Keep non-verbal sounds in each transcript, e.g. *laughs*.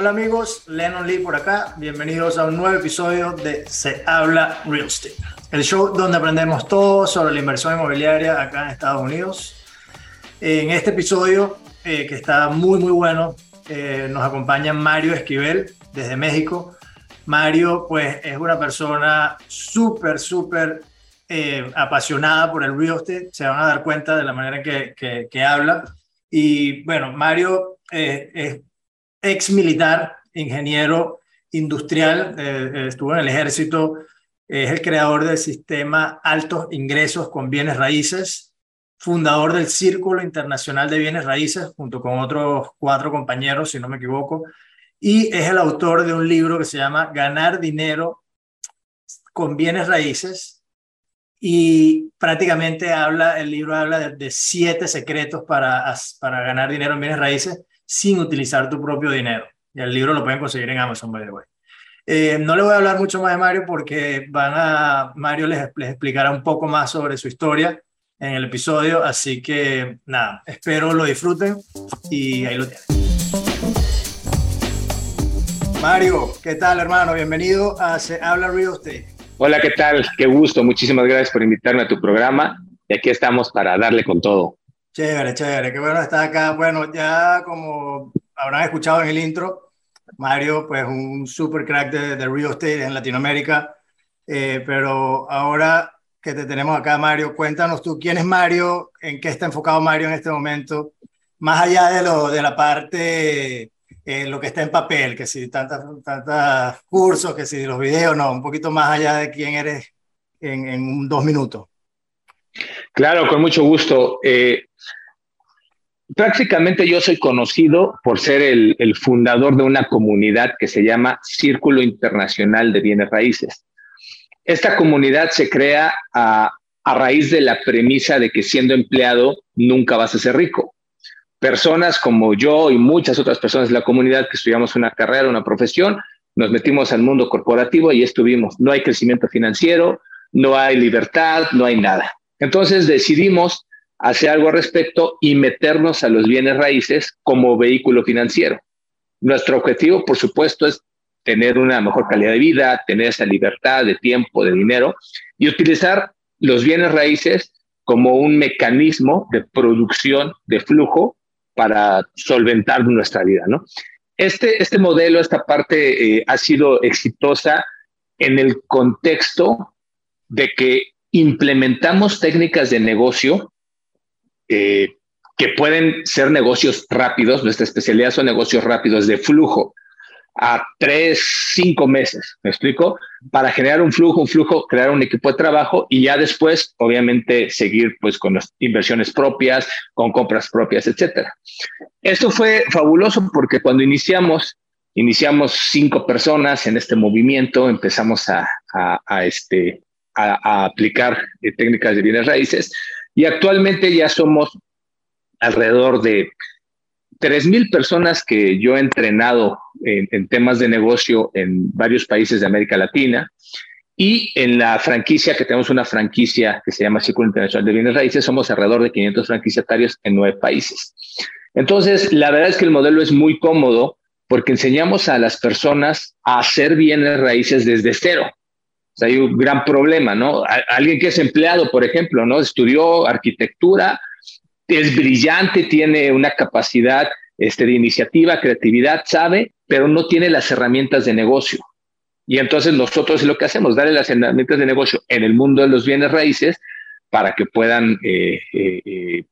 Hola amigos, Lennon Lee por acá. Bienvenidos a un nuevo episodio de Se habla real estate, el show donde aprendemos todo sobre la inversión inmobiliaria acá en Estados Unidos. En este episodio, eh, que está muy muy bueno, eh, nos acompaña Mario Esquivel desde México. Mario, pues, es una persona súper, súper eh, apasionada por el real estate. Se van a dar cuenta de la manera que, que, habla. Y bueno, Mario es ex militar, ingeniero industrial, eh, estuvo en el ejército, es el creador del sistema Altos Ingresos con Bienes Raíces, fundador del Círculo Internacional de Bienes Raíces, junto con otros cuatro compañeros, si no me equivoco, y es el autor de un libro que se llama Ganar Dinero con Bienes Raíces, y prácticamente habla, el libro habla de, siete secretos para, para ganar dinero en bienes raíces sin utilizar tu propio dinero. Y el libro lo pueden conseguir en Amazon, by the way. Eh, no le voy a hablar mucho más de Mario porque van a, Mario les, les explicará un poco más sobre su historia en el episodio, así que nada, espero lo disfruten y ahí lo tienen. Mario, ¿qué tal hermano? Bienvenido a Se Habla Real Estate. Hola, ¿qué tal? Qué gusto. Muchísimas gracias por invitarme a tu programa. Y aquí estamos para darle con todo. Chévere, chévere. Qué bueno estar acá. Bueno, ya como habrán escuchado en el intro, Mario, pues un super crack de, de real estate en Latinoamérica. Eh, pero ahora que te tenemos acá, Mario, cuéntanos tú quién es Mario, en qué está enfocado Mario en este momento, más allá de, lo, de la parte eh, lo que está en papel, que si tantos tantas cursos, que si los videos, no, un poquito más allá de quién eres en, en dos minutos. Claro, con mucho gusto. Eh, prácticamente yo soy conocido por ser el, fundador de una comunidad que se llama Círculo Internacional de Bienes Raíces. Esta comunidad se crea a, a raíz de la premisa de que siendo empleado nunca vas a ser rico personas como yo y muchas otras personas de la comunidad que estudiamos una carrera, una profesión, nos metimos al mundo corporativo y estuvimos. No hay crecimiento financiero, no hay libertad, no hay nada. Entonces decidimos hacer algo al respecto y meternos a los bienes raíces como vehículo financiero. Nuestro objetivo, por supuesto, es tener una mejor calidad de vida, tener esa libertad de tiempo, de dinero y utilizar los bienes raíces como un mecanismo de producción de flujo para solventar nuestra vida, ¿no? Este, este modelo, esta parte eh, ha sido exitosa en el contexto de que implementamos técnicas de negocio eh, que pueden ser negocios rápidos, nuestra especialidad son negocios rápidos de flujo, a tres, cinco meses, ¿me explico? Para generar un flujo, un flujo, crear un equipo de trabajo y ya después, obviamente, seguir pues con las inversiones propias, con compras propias, etcétera. Esto fue fabuloso porque cuando iniciamos, iniciamos cinco personas en este movimiento, empezamos a, este, a, aplicar eh, técnicas de bienes raíces y actualmente ya somos alrededor de 3.000 personas que yo he entrenado en, temas de negocio en varios países de América Latina y en la franquicia, que tenemos una franquicia que se llama Círculo Internacional de Bienes Raíces, somos alrededor de 500 franquiciatarios en nueve países. Entonces, la verdad es que el modelo es muy cómodo porque enseñamos a las personas a hacer bienes raíces desde cero. Hay un gran problema, ¿no? Alguien que es empleado, por ejemplo, ¿no? Estudió arquitectura, es brillante, tiene una capacidad este, de iniciativa, creatividad, sabe, pero no tiene las herramientas de negocio. Y entonces nosotros lo que hacemos, darle las herramientas de negocio en el mundo de los bienes raíces para que puedan eh, eh, eh,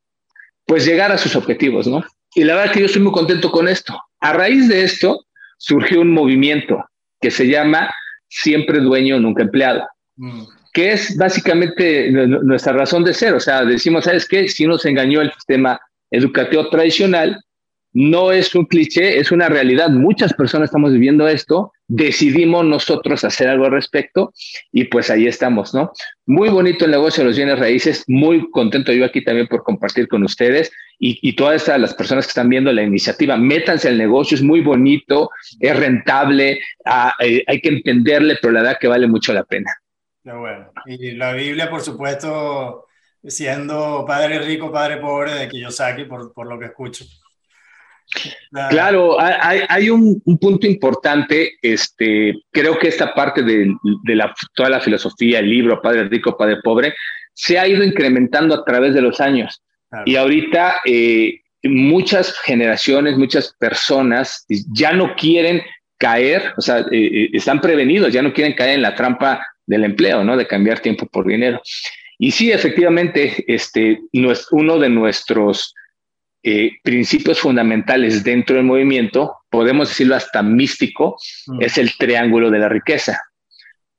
pues llegar a sus objetivos, ¿no? Y la verdad que yo estoy muy contento con esto. A raíz de esto surgió un movimiento que se llama Siempre Dueño, Nunca Empleado. Mm que es básicamente nuestra razón de ser. O sea, decimos, ¿sabes qué? Si nos engañó el sistema educativo tradicional, no es un cliché, es una realidad. Muchas personas estamos viviendo esto, decidimos nosotros hacer algo al respecto y pues ahí estamos, ¿no? Muy bonito el negocio de los bienes raíces, muy contento yo aquí también por compartir con ustedes y, todas las personas que están viendo la iniciativa, métanse al negocio, es muy bonito, es rentable, eh, hay que entenderle, pero la verdad que vale mucho la pena. bueno. Y la Biblia, por supuesto, siendo padre rico, padre pobre de Kiyosaki, por, por lo que escucho. Claro, hay, un, punto importante, este, creo que esta parte de, la, toda la filosofía, el libro Padre Rico, Padre Pobre, se ha ido incrementando a través de los años. Y ahorita eh, muchas generaciones, muchas personas ya no quieren caer, o sea, eh, eh, están prevenidos, ya no quieren caer en la trampa del empleo, ¿no? De cambiar tiempo por dinero. Y sí, efectivamente, este, uno de nuestros eh, principios fundamentales dentro del movimiento, podemos decirlo hasta místico, mm. es el triángulo de la riqueza.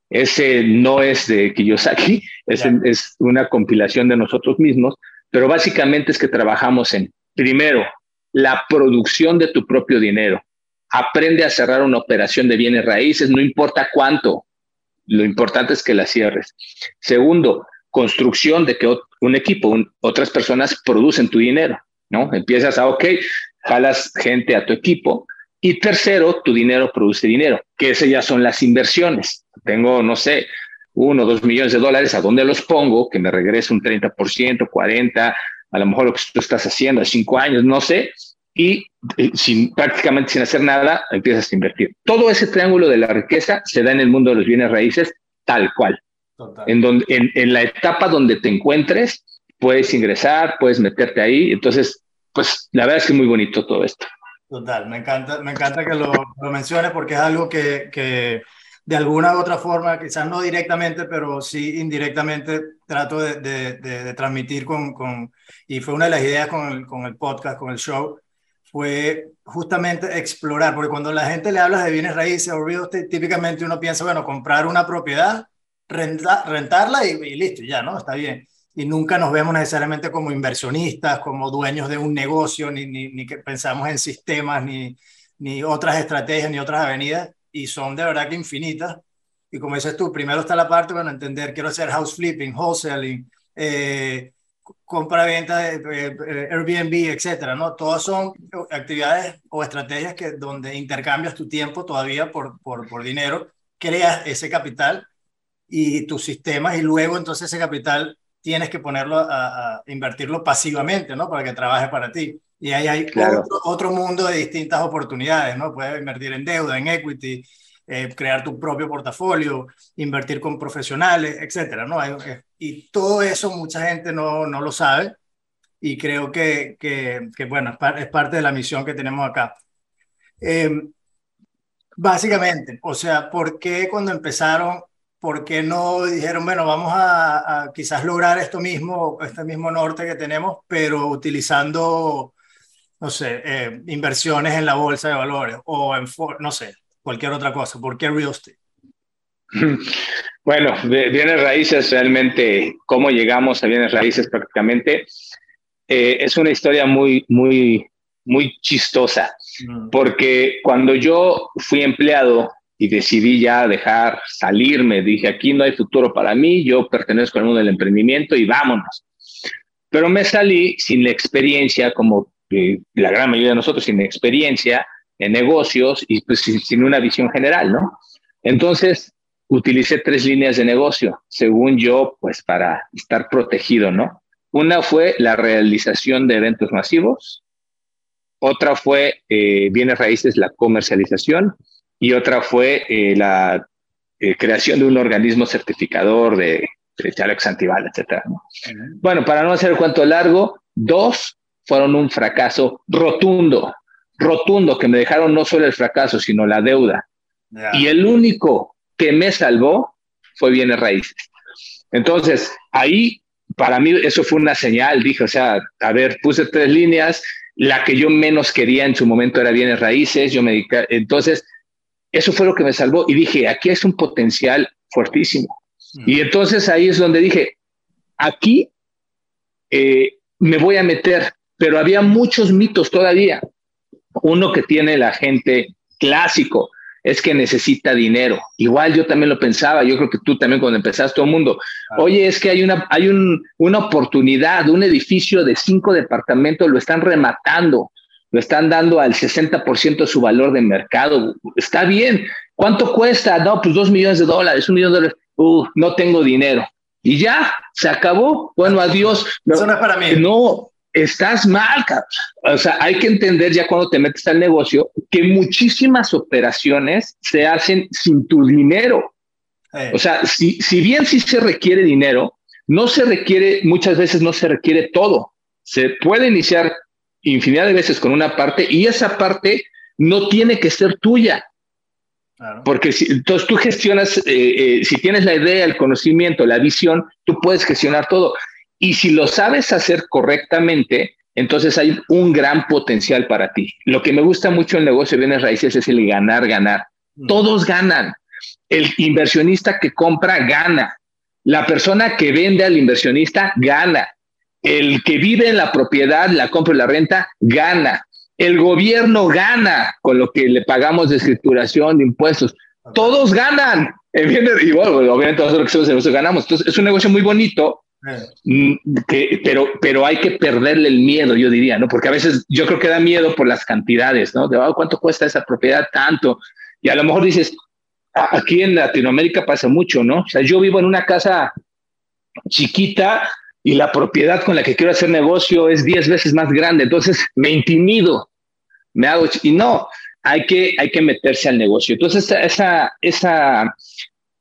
Ese no es de Kiyosaki, es, es una compilación de nosotros mismos, pero básicamente es que trabajamos en, primero, la producción de tu propio dinero. Aprende a cerrar una operación de bienes raíces, no importa cuánto, lo importante es que la cierres. Segundo, construcción de que un equipo, otras personas producen tu dinero. ¿No? Empiezas a, ok, jalas gente a tu equipo. Y tercero, tu dinero produce dinero, que esas ya son las inversiones. Tengo, no sé, uno o dos millones de dólares, ¿a dónde los pongo? Que me regrese un 30%, 40%, a lo mejor lo que tú estás haciendo a cinco años, no sé. Y eh, sin, prácticamente sin hacer nada, empiezas a invertir. Todo ese triángulo de la riqueza se da en el mundo de los bienes raíces tal cual. En, donde, en, en la etapa donde te encuentres, puedes ingresar, puedes meterte ahí. Entonces, pues la verdad es que es muy bonito todo esto. Total, me encanta, me encanta que lo, lo menciones porque es algo que, que, de alguna u otra forma, quizás no directamente, pero sí indirectamente trato de, de, de, transmitir con, con, y fue una de las ideas con el, con el podcast, con el show, fue justamente explorar, porque cuando la gente le habla de bienes raíces típicamente uno piensa, bueno, comprar una propiedad, rentarla y, y listo, ya, ¿no? Está bien y nunca nos vemos necesariamente como inversionistas, como dueños de un negocio, ni, ni, que pensamos en sistemas, ni, ni otras estrategias, ni otras avenidas, y son de verdad que infinitas. Y como dices tú, primero está la parte, bueno, entender, quiero hacer house flipping, wholesaling, eh, compra-venta eh, eh, Airbnb, etcétera, ¿no? Todas son actividades o estrategias que donde intercambias tu tiempo todavía por, por, por dinero, creas ese capital y tus sistemas y luego entonces ese capital tienes que ponerlo a, invertirlo pasivamente, ¿no? Para que trabaje para ti. Y ahí hay otro, mundo de distintas oportunidades, ¿no? Puedes invertir en deuda, en equity, eh, crear tu propio portafolio, invertir con profesionales, etcétera, ¿no? Eh, y todo eso mucha gente no, no lo sabe y creo que, que, que bueno, es, parte de la misión que tenemos acá. Em, básicamente, o sea, ¿por qué cuando empezaron ¿por qué no dijeron, bueno, vamos a, quizás lograr esto mismo, este mismo norte que tenemos, pero utilizando, no sé, eh, inversiones en la bolsa de valores o en, no sé, cualquier otra cosa? ¿Por qué real estate? *laughs* Bueno, bienes raíces, realmente, cómo llegamos a bienes raíces prácticamente, eh, es una historia muy, muy, muy chistosa, mm. porque cuando yo fui empleado y decidí ya dejar salirme. Dije, aquí no hay futuro para mí, yo pertenezco al mundo del emprendimiento y vámonos. Pero me salí sin la experiencia, como eh, la gran mayoría de nosotros, sin experiencia en negocios y pues sin, una visión general, ¿no? Entonces, utilicé tres líneas de negocio, según yo, pues para estar protegido, ¿no? Una fue la realización de eventos masivos, otra fue eh, bienes raíces, la comercialización, y otra fue eh, la eh, creación de un organismo certificador de, de Alex Antival, etc. Bueno, para no hacer el cuento largo, dos fueron un fracaso rotundo, rotundo, que me dejaron no solo el fracaso, sino la deuda. Y el único que me salvó fue bienes raíces. Entonces, ahí, para mí, eso fue una señal, dije, o sea, a ver, puse tres líneas, la que yo menos quería en su momento era bienes raíces, yo me dediqué, entonces eso fue lo que me salvó y dije, aquí es un potencial fuertísimo. Y entonces ahí es donde dije, aquí eh, me voy a meter, pero había muchos mitos todavía. Uno que tiene la gente clásico es que necesita dinero. Igual yo también lo pensaba, yo creo que tú también cuando empezaste todo el mundo, oye, es que hay una, hay un, una oportunidad, un edificio de cinco departamentos, lo están rematando, lo están dando al 60% de su valor de mercado. Está bien. ¿Cuánto cuesta? No, pues dos millones de dólares, un millón de dólares. Uh, no tengo dinero. Y ya, se acabó. Bueno, adiós. Eso no es para mí. No, estás mal, O sea, hay que entender ya cuando te metes al negocio que muchísimas operaciones se hacen sin tu dinero. O sea, si, si bien sí se requiere dinero, no se requiere, muchas veces no se requiere todo. Se puede iniciar infinidad de veces con una parte y esa parte no tiene que ser tuya. Porque si, entonces tú gestionas, eh, eh, si tienes la idea, el conocimiento, la visión, tú puedes gestionar todo. Y si lo sabes hacer correctamente, entonces hay un gran potencial para ti. Lo que me gusta mucho en el negocio de bienes raíces es el ganar, ganar. Mm. Todos ganan. El inversionista que compra gana. La persona que vende al inversionista gana. El que vive en la propiedad, la compra y la renta, gana. El gobierno gana con lo que le pagamos de escrituración, de impuestos. Todos ganan. *laughs* Y bueno, obviamente nosotros que ganamos. Entonces, es un negocio muy bonito Mm, pero, pero hay que perderle el miedo, yo diría, ¿no? Porque a veces yo creo que da miedo por las cantidades, ¿no? De oh, cuánto cuesta esa propiedad, tanto. Y a lo mejor dices, aquí en Latinoamérica pasa mucho, ¿no? O sea, yo vivo en una casa chiquita y la propiedad con la que quiero hacer negocio es 10 veces más grande, entonces me intimido, me hago, y no, hay que, hay que meterse al negocio. Entonces, esa, esa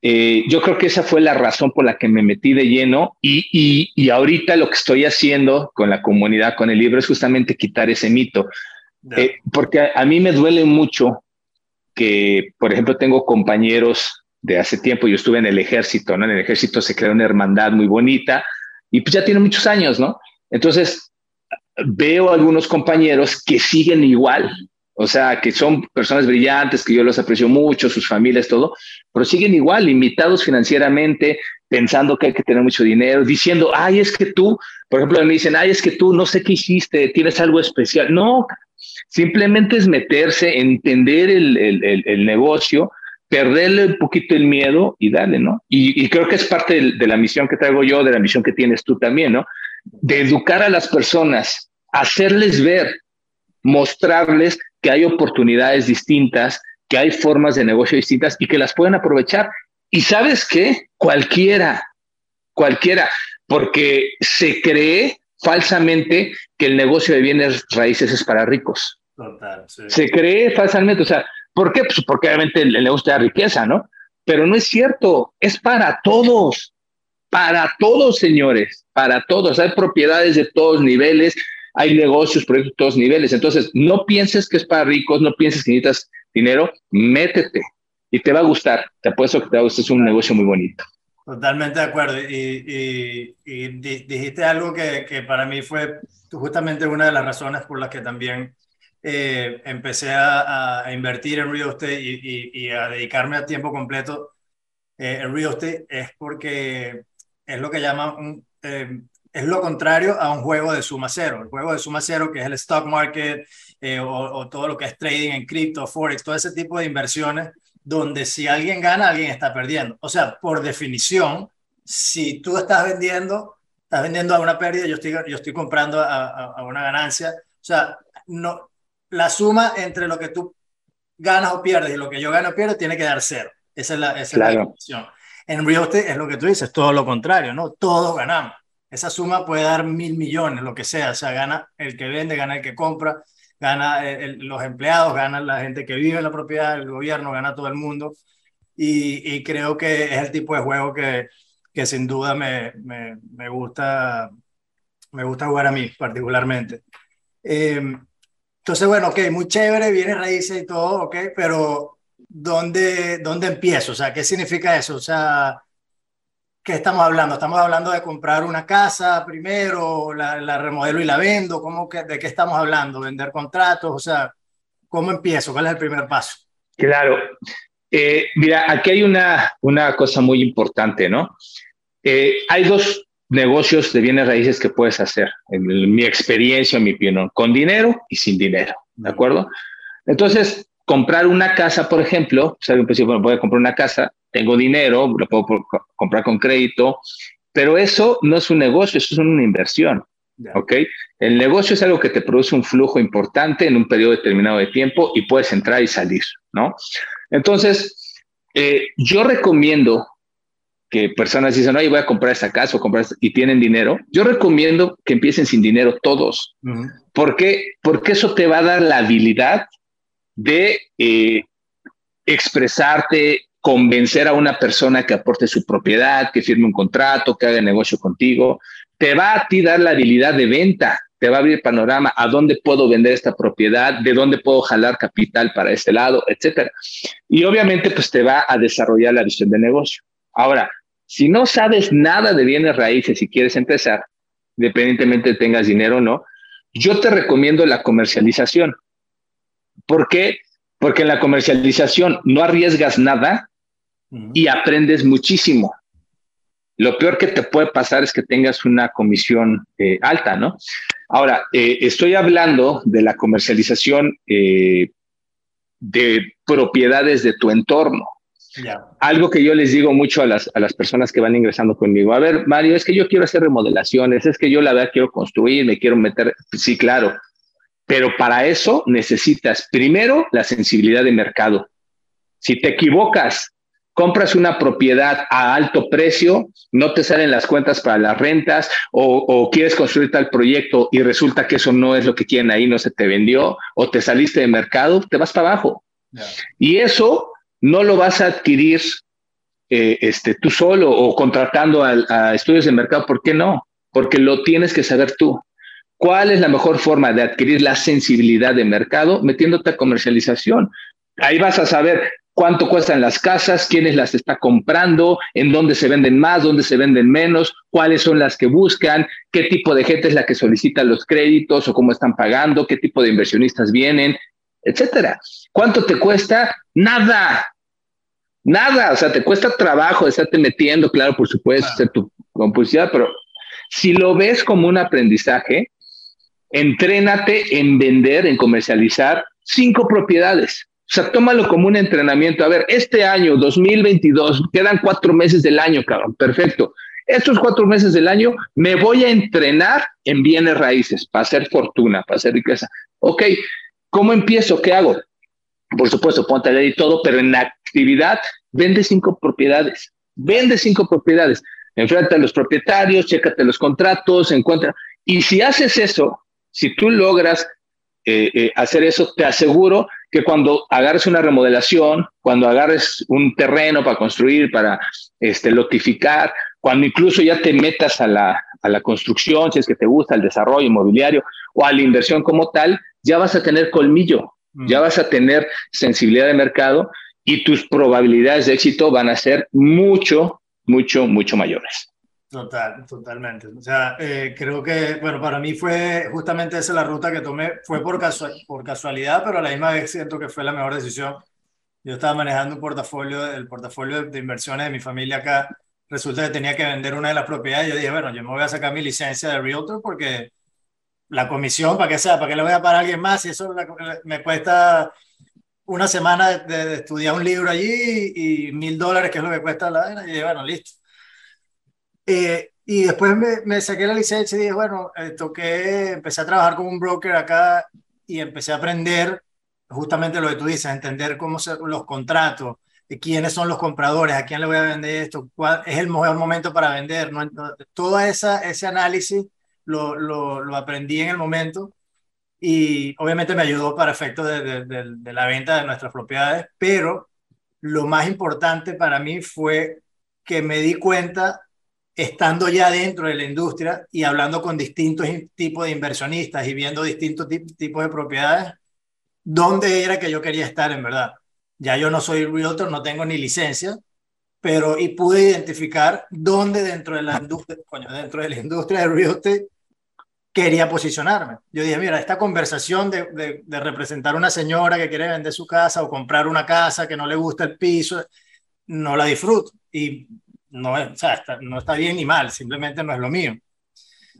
eh, yo creo que esa fue la razón por la que me metí de lleno y, y, ahorita lo que estoy haciendo con la comunidad, con el libro, es justamente quitar ese mito. Eh, porque a, mí me duele mucho que, por ejemplo, tengo compañeros de hace tiempo, yo estuve en el ejército, ¿no? En el ejército se creó una hermandad muy bonita y pues ya tiene muchos años, ¿no? Entonces, veo algunos compañeros que siguen igual, o sea, que son personas brillantes, que yo los aprecio mucho, sus familias, todo, pero siguen igual, limitados financieramente, pensando que hay que tener mucho dinero, diciendo, ay, es que tú, por ejemplo, me dicen, ay, es que tú no sé qué hiciste, tienes algo especial. No, simplemente es meterse, entender el, el, el, negocio, perderle un poquito el miedo y darle, ¿no? Y, y creo que es parte de, de la misión que traigo yo, de la misión que tienes tú también, ¿no? De educar a las personas, hacerles ver, mostrarles que hay oportunidades distintas, que hay formas de negocio distintas y que las pueden aprovechar. Y sabes qué? Cualquiera, cualquiera, porque se cree falsamente que el negocio de bienes raíces es para ricos. Se cree falsamente, o sea, ¿por qué? Pues porque obviamente el, negocio da riqueza, ¿no? Pero no es cierto, es para todos, para todos, señores, para todos. Hay propiedades de todos niveles, hay negocios, proyectos de todos niveles. Entonces, no pienses que es para ricos, no pienses que necesitas dinero, métete y te va a gustar. Te apuesto que te va a gustar, es un negocio muy bonito. Totalmente de acuerdo. Y, dijiste algo que, para mí fue justamente una de las razones por las que también eh, empecé a, a, invertir en real estate y, a dedicarme a tiempo completo eh, en real estate, es porque es lo que llaman un, eh, es lo contrario a un juego de suma cero. El juego de suma cero, que es el stock market eh, o, todo lo que es trading en cripto, forex, todo ese tipo de inversiones, donde si alguien gana, alguien está perdiendo. O sea, por definición, si tú estás vendiendo, estás vendiendo a una pérdida, yo estoy, yo estoy comprando a, una ganancia. O sea, no, la suma entre lo que tú ganas o pierdes y lo que yo gano o pierdo tiene que dar cero. Esa es la, esa es la definición. En real estate es lo que tú dices, todo lo contrario, ¿no? Todos ganamos esa suma puede dar mil millones, lo que sea, o sea, gana el que vende, gana el que compra, gana los empleados, gana la gente que vive en la propiedad, el gobierno, gana todo el mundo. Y, creo que es el tipo de juego que, que sin duda me, me, me, gusta, me gusta jugar a mí particularmente. Em, entonces, bueno, ok, muy chévere, viene raíces y todo, ok, pero ¿dónde, ¿dónde empiezo? O sea, ¿qué significa eso? O sea, ¿Qué estamos hablando? ¿Estamos hablando de comprar una casa primero, la, remodelo y la vendo? ¿Cómo que, ¿De qué estamos hablando? ¿Vender contratos? O sea, ¿cómo empiezo? ¿Cuál es el primer paso? Claro. Eh, mira, aquí hay una, una cosa muy importante, ¿no? Eh, hay dos negocios de bienes raíces que puedes hacer, en mi experiencia, en mi opinión, con dinero y sin dinero. ¿de acuerdo? Entonces, comprar una casa, por ejemplo, si alguien pues, bueno, voy a comprar una casa, tengo dinero, lo puedo comprar con crédito, pero eso no es un negocio, eso es una inversión. ¿Ok? El negocio es algo que te produce un flujo importante en un periodo determinado de tiempo y puedes entrar y salir, ¿no? Entonces, eh, yo recomiendo que personas dicen, oye, voy a comprar esta casa o comprar y tienen dinero, yo recomiendo que empiecen sin dinero todos. ¿Por qué? Porque eso te va a dar la habilidad de eh, expresarte, convencer a una persona que aporte su propiedad, que firme un contrato, que haga negocio contigo. Te va a ti dar la habilidad de venta, te va a abrir panorama a dónde puedo vender esta propiedad, de dónde puedo jalar capital para este lado, etcétera. Y obviamente, pues te va a desarrollar la visión de negocio. Ahora, si no sabes nada de bienes raíces y quieres empezar, independientemente tengas dinero o no, yo te recomiendo la comercialización. ¿Por qué? Porque en la comercialización no arriesgas nada y aprendes muchísimo. Lo peor que te puede pasar es que tengas una comisión eh, alta, ¿no? Ahora, eh, estoy hablando de la comercialización eh, de propiedades de tu entorno. Algo que yo les digo mucho a las, a las personas que van ingresando conmigo, a ver, Mario, es que yo quiero hacer remodelaciones, es que yo la verdad quiero construir, me quiero meter, sí, claro, pero para eso necesitas primero la sensibilidad de mercado. Si te equivocas, compras una propiedad a alto precio, no te salen las cuentas para las rentas o, quieres construir tal proyecto y resulta que eso no es lo que quieren ahí, no se te vendió o te saliste de mercado, te vas para abajo. Y eso no lo vas a adquirir eh, este, tú solo o contratando a estudios de mercado. ¿Por qué no? Porque lo tienes que saber tú. ¿Cuál es la mejor forma de adquirir la sensibilidad de mercado? Metiéndote a comercialización. Ahí vas a saber cuánto cuestan las casas, quiénes las está comprando, en dónde se venden más, dónde se venden menos, cuáles son las que buscan, qué tipo de gente es la que solicita los créditos o cómo están pagando, qué tipo de inversionistas vienen, etcétera. ¿Cuánto te cuesta? Nada. Nada, o sea, te cuesta trabajo estarte metiendo, claro, por supuesto, hacer tu compulsividad, pero si lo ves como un aprendizaje, entrénate en vender, en comercializar cinco propiedades. O sea, tómalo como un entrenamiento. A ver, este año, 2022, quedan cuatro meses del año, cabrón. Perfecto. Estos cuatro meses del año me voy a entrenar en bienes raíces para hacer fortuna, para hacer riqueza. Ok, ¿cómo empiezo? ¿Qué hago? Por supuesto, ponte a leer y todo, pero en actividad vende cinco propiedades. Vende cinco propiedades. Enfrenta a los propietarios, chécate los contratos, encuentra. Y si haces eso, si tú logras eh, eh, hacer eso, te aseguro que cuando agarres una remodelación, cuando agarres un terreno para construir, para este, lotificar, cuando incluso ya te metas a la, a la construcción, si es que te gusta el desarrollo inmobiliario o a la inversión como tal, ya vas a tener colmillo, ya vas a tener sensibilidad de mercado y tus probabilidades de éxito van a ser mucho, mucho, mucho mayores. Total, totalmente. O sea, eh, creo que, bueno, para mí fue justamente esa la ruta que tomé, fue por, por casualidad, pero a la misma vez siento que fue la mejor decisión. Yo estaba manejando un portafolio, el portafolio de inversiones de mi familia acá. Resulta que tenía que vender una de las propiedades. Yo dije, bueno, yo me voy a sacar mi licencia de Realtor porque la comisión, para que sea, para que le voy a pagar a alguien más, y eso me cuesta una semana de, estudiar un libro allí y mil dólares, que es lo que cuesta la. Y dije, bueno, listo eh, y después me, me, saqué la licencia y dije, bueno, eh, toqué, empecé a trabajar como un broker acá y empecé a aprender justamente lo que tú dices, entender cómo son los contratos, quiénes son los compradores, a quién le voy a vender esto, cuál es el mejor momento para vender. ¿no? Todo esa, ese análisis lo, lo, lo, aprendí en el momento y obviamente me ayudó para efectos de, de, de la venta de nuestras propiedades, pero lo más importante para mí fue que me di cuenta estando ya dentro de la industria y hablando con distintos tipos de inversionistas y viendo distintos tipos de propiedades, dónde era que yo quería estar en verdad. Ya yo no soy realtor, no tengo ni licencia, pero y pude identificar dónde dentro de la industria, dentro de la industria de real estate quería posicionarme. Yo dije, mira, esta conversación de representar a una señora que quiere vender su casa o comprar una casa que no le gusta el piso, no la disfruto. Y no, o sea, está, no está bien ni mal, simplemente no es lo mío.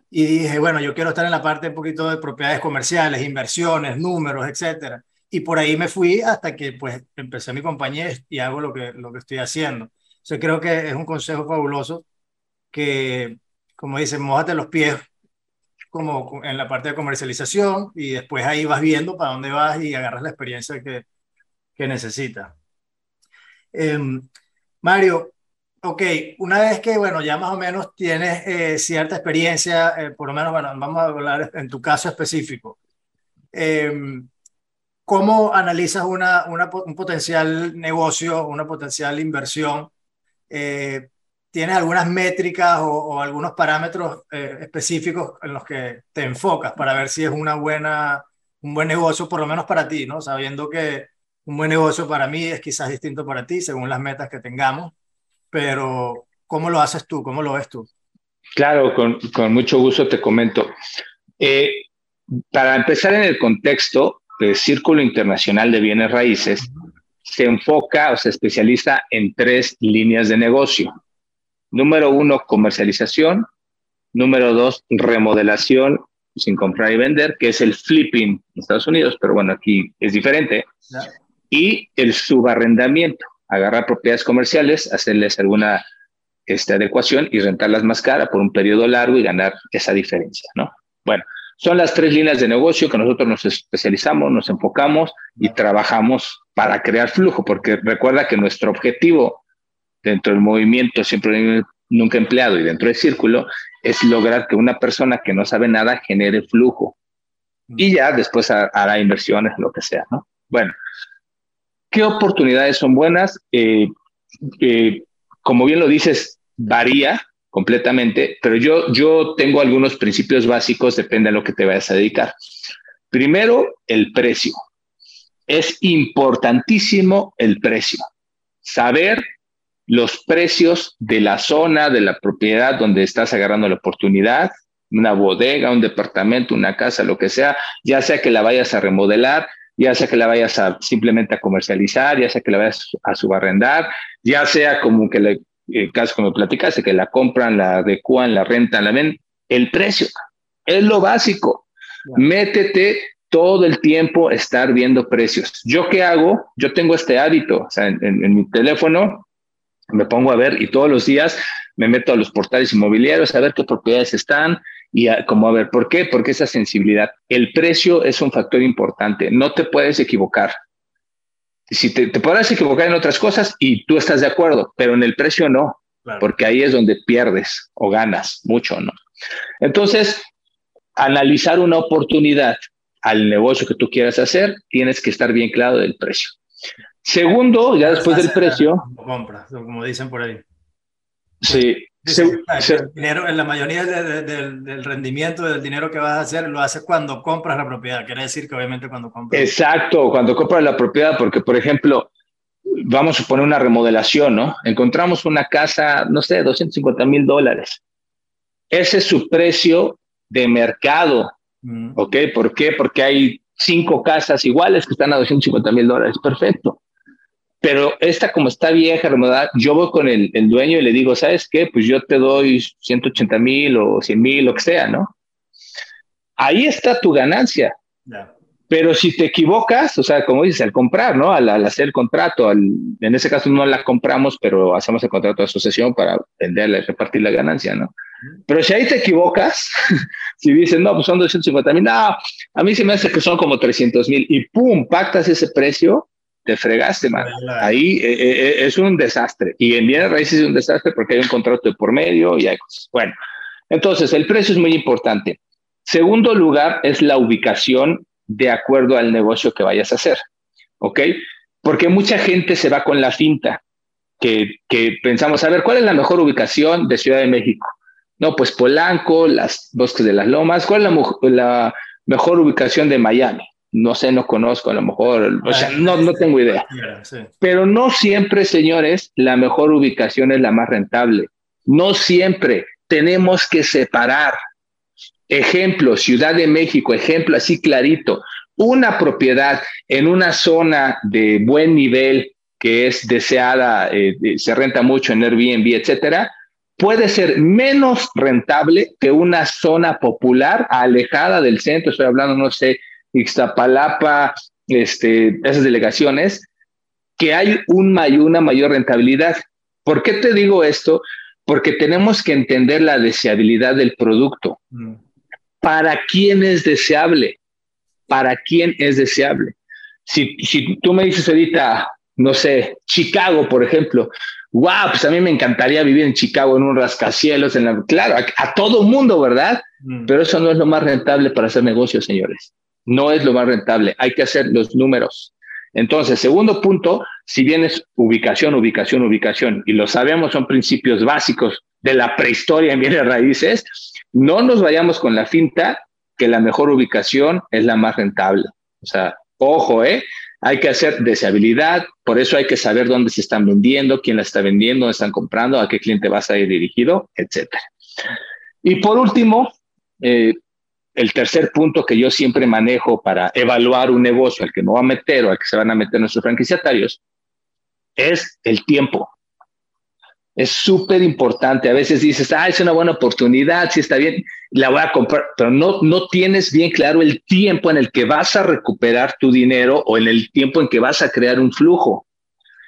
y dije, bueno, yo quiero estar en la parte un poquito de propiedades comerciales, inversiones, números, etcétera. Y por ahí me fui hasta que pues empecé mi compañía y hago lo que, lo que estoy haciendo. Yo creo que es un consejo fabuloso que, como dicen, mojate los pies como en la parte de comercialización y después ahí vas viendo para dónde vas y agarras la experiencia que, que necesitas. Em, Mario, ok, una vez que, bueno, ya más o menos tienes eh, cierta experiencia, eh, por lo menos, bueno, vamos a hablar en tu caso específico. Em, ¿Cómo analizas una, un potencial negocio, una potencial inversión? Eh, ¿Tienes algunas métricas o, algunos parámetros específicos en los que te enfocas para ver si es una buena, un buen negocio, por lo menos para ti, ¿no? Sabiendo que un buen negocio para mí es quizás distinto para ti, según las metas que tengamos pero ¿cómo lo haces tú? ¿Cómo lo ves tú? Claro, con, con mucho gusto te comento. Eh, para empezar en el contexto, el Círculo Internacional de Bienes Raíces se enfoca o se especializa en tres líneas de negocio. Número uno, comercialización. Número dos, remodelación sin comprar y vender, que es el flipping en Estados Unidos, pero bueno, aquí es diferente. Y el subarrendamiento, agarrar propiedades comerciales, hacerles alguna este, adecuación y rentarlas más cara por un periodo largo y ganar esa diferencia, ¿no? Bueno, son las tres líneas de negocio que nosotros nos especializamos, nos enfocamos y trabajamos para crear flujo, porque recuerda que nuestro objetivo dentro del movimiento siempre nunca empleado y dentro del círculo es lograr que una persona que no sabe nada genere flujo y ya después hará inversiones, lo que sea, ¿no? Bueno, ¿Qué oportunidades son buenas? Eh, eh, como bien lo dices, varía completamente, pero yo, yo tengo algunos principios básicos, depende de lo que te vayas a dedicar. Primero, el precio. Es importantísimo el precio. Saber los precios de la zona, de la propiedad donde estás agarrando la oportunidad, una bodega, un departamento, una casa, lo que sea, ya sea que la vayas a remodelar, ya sea que la vayas a simplemente a comercializar, ya sea que la vayas a subarrendar, ya sea como que el eh, caso como platicaste, que la compran, la adecuan, la rentan, la ven, el precio es lo básico. Métete todo el tiempo estar viendo precios. ¿Yo qué hago? Yo tengo este hábito, o sea, en mi teléfono me pongo a ver y todos los días me meto a los portales inmobiliarios a ver qué propiedades están, y como a ver, ¿por qué? Porque esa sensibilidad. El precio es un factor importante. No te puedes equivocar. Si te, te podrás equivocar en otras cosas y tú estás de acuerdo, pero en el precio no, porque ahí es donde pierdes o ganas mucho, ¿no? Entonces, analizar una oportunidad al negocio que tú quieras hacer, tienes que estar bien claro del precio. Segundo, ya después del precio. Compra, como dicen por ahí. Sí, el dinero, en la mayoría del rendimiento del dinero que vas a hacer lo haces cuando compras la propiedad. Quiere decir que obviamente cuando compras. Exacto, cuando compras la propiedad, porque por ejemplo, vamos a poner una remodelación, ¿no? Encontramos una casa, no sé, 250 mil dólares. Ese es su precio de mercado. Mm. ¿Ok? ¿Por qué? Porque hay cinco casas iguales que están a 250 mil dólares. Perfecto. Pero esta como está vieja, remodelada, yo voy con el, el, dueño y le digo, ¿sabes qué? Pues yo te doy 180 mil o 100 mil, lo que sea, ¿no? Ahí está tu ganancia. Pero si te equivocas, o sea, como dices, al comprar, ¿no? Al, hacer el contrato, en ese caso no la compramos, pero hacemos el contrato de asociación para venderla y repartir la ganancia, ¿no? Pero si ahí te equivocas, *laughs* si dices, no, pues son 250 mil, no, a mí se me hace que son como 300 mil y pum, pactas ese precio, te fregaste, man. Ahí eh, eh, eh, es un desastre. Y en bienes raíces es un desastre porque hay un contrato de por medio y hay cosas. Bueno, entonces el precio es muy importante. Segundo lugar es la ubicación de acuerdo al negocio que vayas a hacer. ¿Ok? Porque mucha gente se va con la finta que, que pensamos, a ver, ¿cuál es la mejor ubicación de Ciudad de México? No, pues Polanco, las bosques de las lomas. ¿Cuál es la, la mejor ubicación de Miami? No sé, no conozco, a lo mejor, o sea, no, no tengo idea. Pero no siempre, señores, la mejor ubicación es la más rentable. No siempre tenemos que separar. Ejemplo, Ciudad de México, ejemplo así clarito. Una propiedad en una zona de buen nivel que es deseada, eh, se renta mucho en Airbnb, etcétera, puede ser menos rentable que una zona popular alejada del centro. Estoy hablando, no sé, Ixtapalapa, este, esas delegaciones, que hay un una mayor rentabilidad. ¿Por qué te digo esto? Porque tenemos que entender la deseabilidad del producto. Mm. ¿Para quién es deseable? ¿Para quién es deseable? Si, si tú me dices ahorita, no sé, Chicago, por ejemplo, wow, pues a mí me encantaría vivir en Chicago en un rascacielos, en la, claro, a, todo mundo, ¿verdad? Mm. Pero eso no es lo más rentable para hacer negocios, señores. No es lo más rentable. Hay que hacer los números. Entonces, segundo punto, si bien es ubicación, ubicación, ubicación, y lo sabemos, son principios básicos de la prehistoria en bienes raíces, no nos vayamos con la finta que la mejor ubicación es la más rentable. O sea, ojo, ¿eh? Hay que hacer deseabilidad, por eso hay que saber dónde se están vendiendo, quién la está vendiendo, dónde están comprando, a qué cliente vas a ir dirigido, etcétera. Y por último, eh, el tercer punto que yo siempre manejo para evaluar un negocio al que no va a meter o al que se van a meter nuestros franquiciatarios es el tiempo. Es súper importante. A veces dices, ah, es una buena oportunidad, sí está bien, la voy a comprar, pero no, no tienes bien claro el tiempo en el que vas a recuperar tu dinero o en el tiempo en que vas a crear un flujo.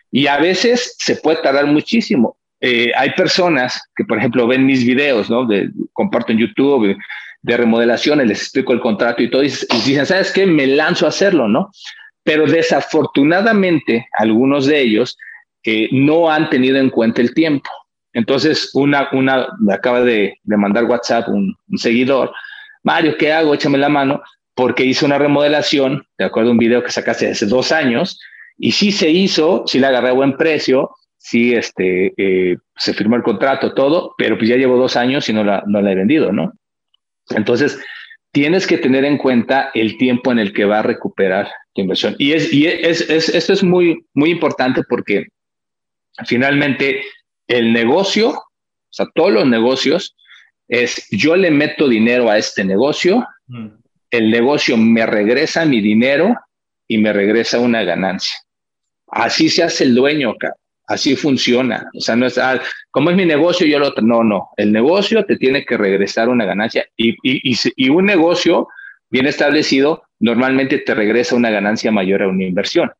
Y a veces se puede tardar muchísimo. Eh, hay personas que, por ejemplo, ven mis videos, ¿no? Comparto en YouTube de remodelaciones, les explico el contrato y todo, y dicen, ¿sabes qué? Me lanzo a hacerlo, ¿no? Pero desafortunadamente, algunos de ellos eh, no han tenido en cuenta el tiempo. Entonces, una, una me acaba de, mandar WhatsApp un, seguidor, Mario, ¿qué hago? Échame la mano, porque hice una remodelación, de acuerdo a un video que sacaste hace dos años, y sí se hizo, sí la agarré a buen precio, sí este, eh, se firmó el contrato, todo, pero pues ya llevo dos años y no la, no la he vendido, ¿no? Entonces, tienes que tener en cuenta el tiempo en el que va a recuperar tu inversión. Y, es, y es, esto es muy, muy importante porque finalmente el negocio, o sea, todos los negocios, es yo le meto dinero a este negocio, mm. el negocio me regresa mi dinero y me regresa una ganancia. Así se hace el dueño, acá. Así funciona. O sea, no es, ah, como es mi negocio, yo lo... No, no. El negocio te tiene que regresar una ganancia y, y, y, un negocio bien establecido normalmente te regresa una ganancia mayor a una inversión.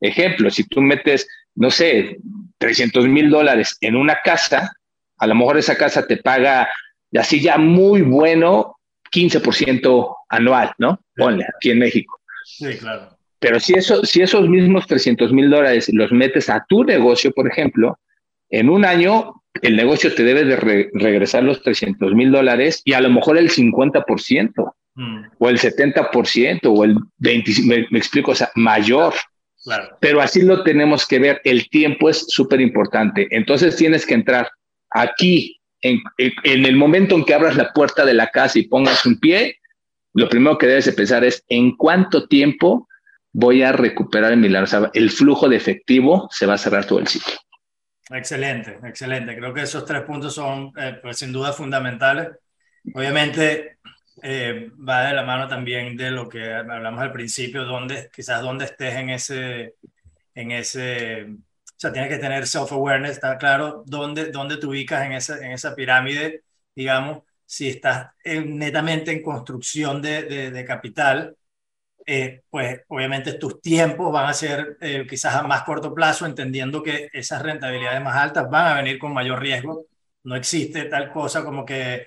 Ejemplo, si tú metes, no sé, 300 mil dólares en una casa, a lo mejor esa casa te paga así ya muy bueno 15% anual, ¿no? Ponle, aquí en México. Sí, claro. Pero si, eso, si esos mismos 300 mil dólares los metes a tu negocio, por ejemplo, en un año el negocio te debe de regresar los 300 mil dólares y a lo mejor el 50% mm. o el 70% o el 20%, me, me, explico, o sea, mayor. Claro. Pero así lo tenemos que ver, el tiempo es súper importante. Entonces tienes que entrar aquí, en, en, el momento en que abras la puerta de la casa y pongas un pie, lo primero que debes de pensar es en cuánto tiempo voy a recuperar mi O sea, el flujo de efectivo se va a cerrar todo el ciclo. Excelente, excelente. Creo que esos tres puntos son, eh, pues, sin duda, fundamentales. Obviamente, eh, va de la mano también de lo que hablamos al principio, donde quizás donde estés en ese, en ese, o sea, tienes que tener self-awareness, está claro, dónde, dónde te ubicas en esa, en esa pirámide, digamos, si estás netamente en construcción de, de, de capital, eh, pues obviamente tus tiempos van a ser eh, quizás a más corto plazo, entendiendo que esas rentabilidades más altas van a venir con mayor riesgo. No existe tal cosa como que,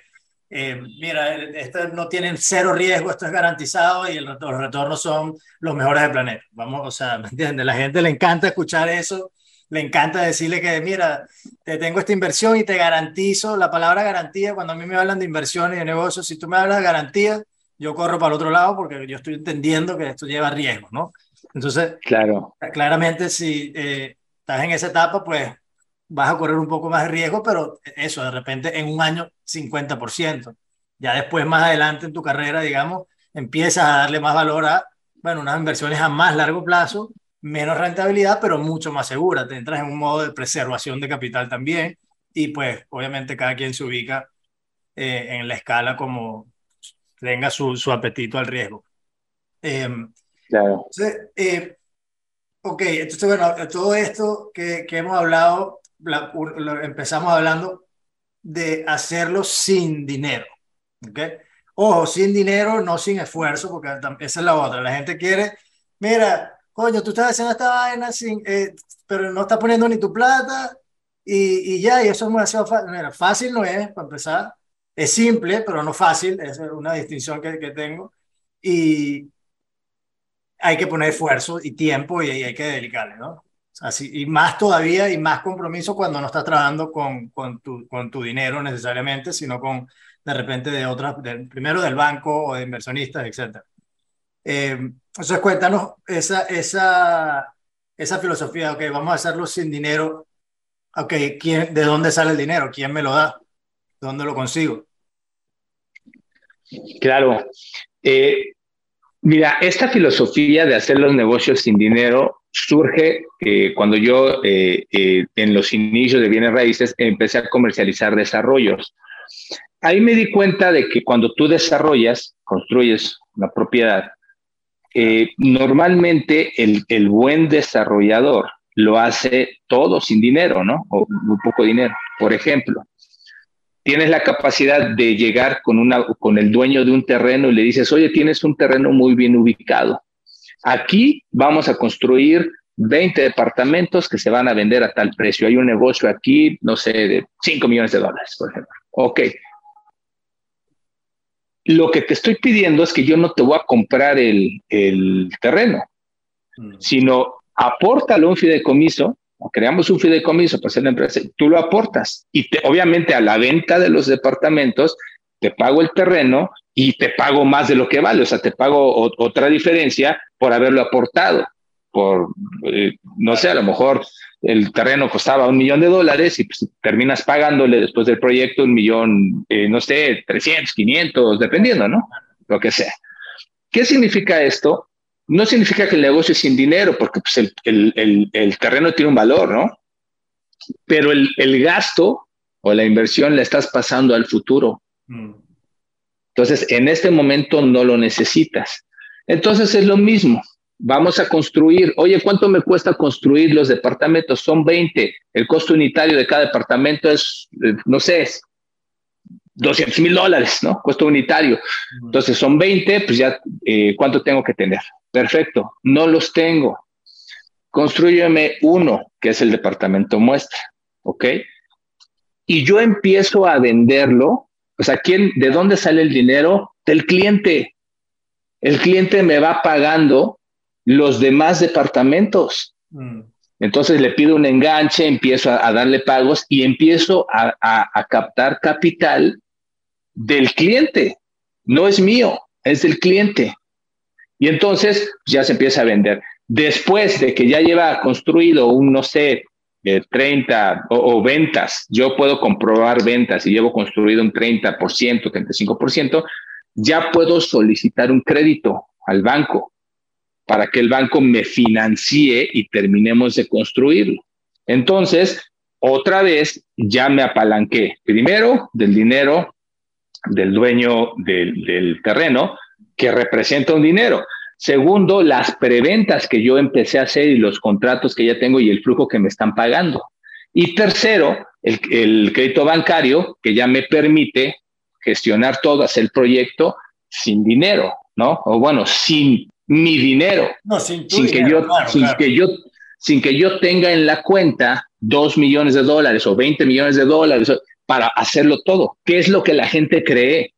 eh, mira, esto no tienen cero riesgo, esto es garantizado y los retornos son los mejores del planeta. Vamos, o sea, *laughs* ¿me entiendes? La gente le encanta escuchar eso, le encanta decirle que, mira, te tengo esta inversión y te garantizo, la palabra garantía, cuando a mí me hablan de inversiones y de negocios, si tú me hablas de garantía, yo corro para el otro lado porque yo estoy entendiendo que esto lleva riesgo, ¿no? Entonces, claro. claramente si eh, estás en esa etapa, pues vas a correr un poco más de riesgo, pero eso, de repente en un año 50%. Ya después, más adelante en tu carrera, digamos, empiezas a darle más valor a, bueno, unas inversiones a más largo plazo, menos rentabilidad, pero mucho más segura. Te entras en un modo de preservación de capital también y pues obviamente cada quien se ubica eh, en la escala como, tenga su, su apetito al riesgo. Em, claro. Entonces, eh, ok, entonces, bueno, todo esto que, que hemos hablado, empezamos hablando de hacerlo sin dinero. ¿okay? Ojo, sin dinero, no sin esfuerzo, porque esa es la otra. La gente quiere, mira, coño, tú estás haciendo esta vaina sin, eh, pero no estás poniendo ni tu plata y, y, ya, y eso es demasiado fácil. Mira, fácil no es, para empezar. Es simple, pero no fácil, es una distinción que, que tengo. Y hay que poner esfuerzo y tiempo y, hay que dedicarle, ¿no? Así, y más todavía y más compromiso cuando no estás trabajando con, con, tu, con tu dinero necesariamente, sino con de repente de otras, primero del banco o de inversionistas, etc. Eh, entonces cuéntanos esa, esa, esa filosofía, ok, vamos a hacerlo sin dinero, ok, ¿quién, ¿de dónde sale el dinero? ¿Quién me lo da? ¿Dónde lo consigo? Claro. Eh, mira, esta filosofía de hacer los negocios sin dinero surge eh, cuando yo eh, en los inicios de bienes raíces empecé a comercializar desarrollos. Ahí me di cuenta de que cuando tú desarrollas, construyes una propiedad, normalmente el, el buen desarrollador lo hace todo sin dinero, ¿no? O muy poco dinero. Por ejemplo, tienes la capacidad de llegar con, una, con el dueño de un terreno y le dices, oye, tienes un terreno muy bien ubicado. Aquí vamos a construir 20 departamentos que se van a vender a tal precio. Hay un negocio aquí, no sé, de 5 millones de dólares, por ejemplo. Ok. Lo que te estoy pidiendo es que yo no te voy a comprar el, el terreno, mm. sino apórtalo un fideicomiso creamos un fideicomiso para hacer la empresa, tú lo aportas y obviamente a la venta de los departamentos te pago el terreno y te pago más de lo que vale, o sea, te pago otra diferencia por haberlo aportado, por, eh, no sé, a lo mejor el terreno costaba un millón de dólares y pues, terminas pagándole después del proyecto un millón, eh, no sé, 300, 500, dependiendo, ¿no? Lo que sea. ¿Qué significa esto? No significa que el negocio es sin dinero, porque pues, el, terreno tiene un valor, ¿no? Pero el, gasto o la inversión la estás pasando al futuro. Mm. Entonces, en este momento no lo necesitas. Entonces es lo mismo. Vamos a construir. Oye, ¿cuánto me cuesta construir los departamentos? Son 20. El costo unitario de cada departamento es, eh, no sé, 200 mil dólares, ¿no? Costo unitario. Entonces son 20, pues ya, eh, ¿cuánto tengo que tener? Perfecto, no los tengo. Construyeme uno, que es el departamento muestra, ¿ok? Y yo empiezo a venderlo. O sea, ¿quién, ¿de dónde sale el dinero? Del cliente. El cliente me va pagando los demás departamentos. Mm. Entonces le pido un enganche, empiezo a, darle pagos y empiezo a, a, captar capital del cliente. No es mío, es del cliente. Y entonces ya se empieza a vender. Después de que ya lleva construido un, no sé, 30 o, ventas, yo puedo comprobar ventas y llevo construido un 30%, 35%, ya puedo solicitar un crédito al banco para que el banco me financie y terminemos de construirlo. Entonces, otra vez ya me apalanqué, primero del dinero del dueño del, del terreno, que representa un dinero. Segundo, las preventas que yo empecé a hacer y los contratos que ya tengo y el flujo que me están pagando. Y tercero, el, crédito bancario que ya me permite gestionar todo, hacer el proyecto sin dinero, ¿no? O bueno, sin mi dinero. No, sin, que yo, sin que yo, sin que yo tenga en la cuenta dos millones de dólares o 20 millones de dólares para hacerlo todo. ¿Qué es lo que la gente cree?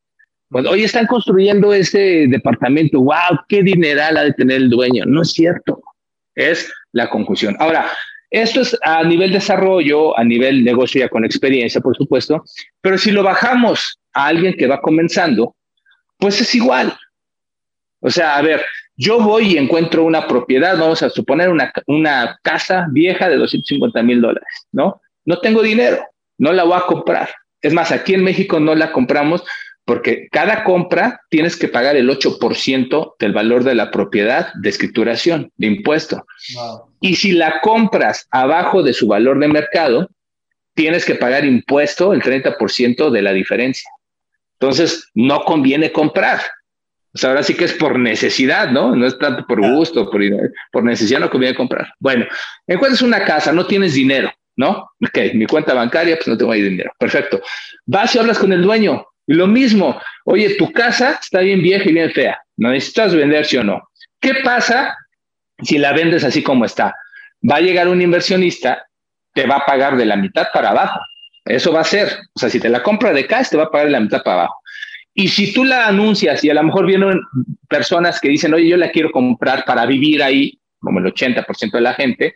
Pues hoy están construyendo ese departamento. ¡Wow! ¡Qué dineral ha de tener el dueño! No es cierto. Es la conclusión. Ahora, esto es a nivel desarrollo, a nivel negocio ya con experiencia, por supuesto, pero si lo bajamos a alguien que va comenzando, pues es igual. O sea, a ver, yo voy y encuentro una propiedad, vamos a suponer una, una casa vieja de 250 mil dólares, ¿no? No tengo dinero, no la voy a comprar. Es más, aquí en México no la compramos porque cada compra tienes que pagar el 8% del valor de la propiedad de escrituración, de impuesto. Y si la compras abajo de su valor de mercado, tienes que pagar impuesto el 30% de la diferencia. Entonces, no conviene comprar. O sea, ahora sí que es por necesidad, ¿no? No es tanto por gusto, por, por necesidad no conviene comprar. Bueno, encuentras una casa, no tienes dinero, ¿no? Ok, mi cuenta bancaria, pues no tengo ahí dinero. Perfecto. Vas y hablas con el dueño. Lo mismo, oye, tu casa está bien vieja y bien fea. ¿No necesitas vender, sí o no? ¿Qué pasa si la vendes así como está? Va a llegar un inversionista, te va a pagar de la mitad para abajo. Eso va a ser. O sea, si te la compra de cash, te va a pagar de la mitad para abajo. Y si tú la anuncias y a lo mejor vienen personas que dicen, oye, yo la quiero comprar para vivir ahí, como el 80% de la gente,